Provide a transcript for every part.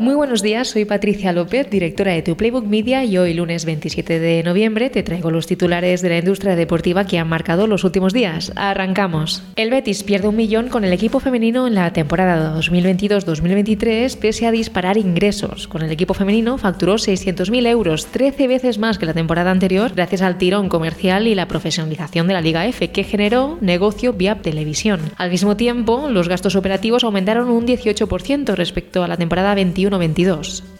Muy buenos días, soy Patricia López, directora de Tu Playbook Media y hoy lunes 27 de noviembre te traigo los titulares de la industria deportiva que han marcado los últimos días. Arrancamos. El Betis pierde un millón con el equipo femenino en la temporada 2022-2023 pese a disparar ingresos. Con el equipo femenino facturó 600.000 euros, 13 veces más que la temporada anterior gracias al tirón comercial y la profesionalización de la Liga F que generó negocio vía televisión. Al mismo tiempo, los gastos operativos aumentaron un 18% respecto a la temporada 21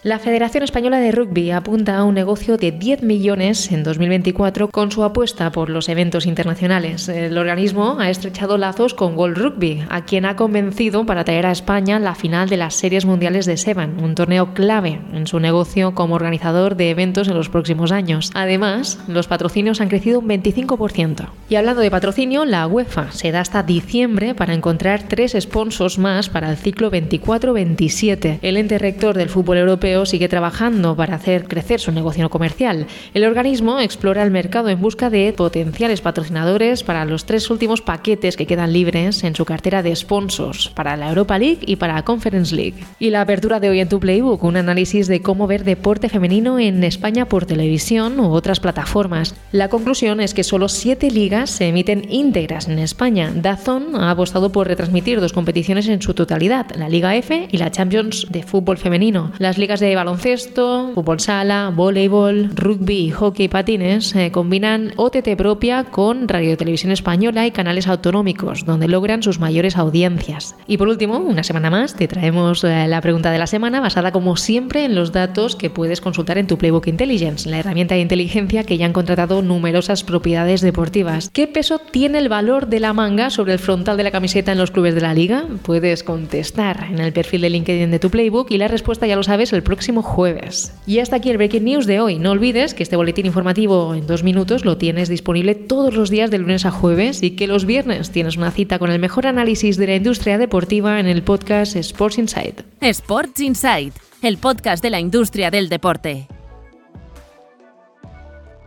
la Federación Española de Rugby apunta a un negocio de 10 millones en 2024 con su apuesta por los eventos internacionales. El organismo ha estrechado lazos con World Rugby, a quien ha convencido para traer a España la final de las Series Mundiales de Seven, un torneo clave en su negocio como organizador de eventos en los próximos años. Además, los patrocinios han crecido un 25%. Y hablando de patrocinio, la UEFA se da hasta diciembre para encontrar tres sponsors más para el ciclo 24-27. El ente del fútbol europeo sigue trabajando para hacer crecer su negocio comercial. El organismo explora el mercado en busca de potenciales patrocinadores para los tres últimos paquetes que quedan libres en su cartera de sponsors para la Europa League y para la Conference League. Y la apertura de hoy en tu Playbook, un análisis de cómo ver deporte femenino en España por televisión u otras plataformas. La conclusión es que solo siete ligas se emiten íntegras en España. Dazón ha apostado por retransmitir dos competiciones en su totalidad, la Liga F y la Champions de fútbol femenino las ligas de baloncesto, fútbol sala, voleibol, rugby, hockey y patines eh, combinan OTT propia con Radio Televisión Española y canales autonómicos, donde logran sus mayores audiencias. Y por último, una semana más, te traemos eh, la pregunta de la semana basada como siempre en los datos que puedes consultar en tu Playbook Intelligence, la herramienta de inteligencia que ya han contratado numerosas propiedades deportivas. ¿Qué peso tiene el valor de la manga sobre el frontal de la camiseta en los clubes de la liga? Puedes contestar en el perfil de LinkedIn de tu Playbook y la respuesta, ya lo sabes, el próximo jueves. Y hasta aquí el Breaking News de hoy. No olvides que este boletín informativo en dos minutos lo tienes disponible todos los días de lunes a jueves y que los viernes tienes una cita con el mejor análisis de la industria deportiva en el podcast Sports Insight. Sports Insight, el podcast de la industria del deporte.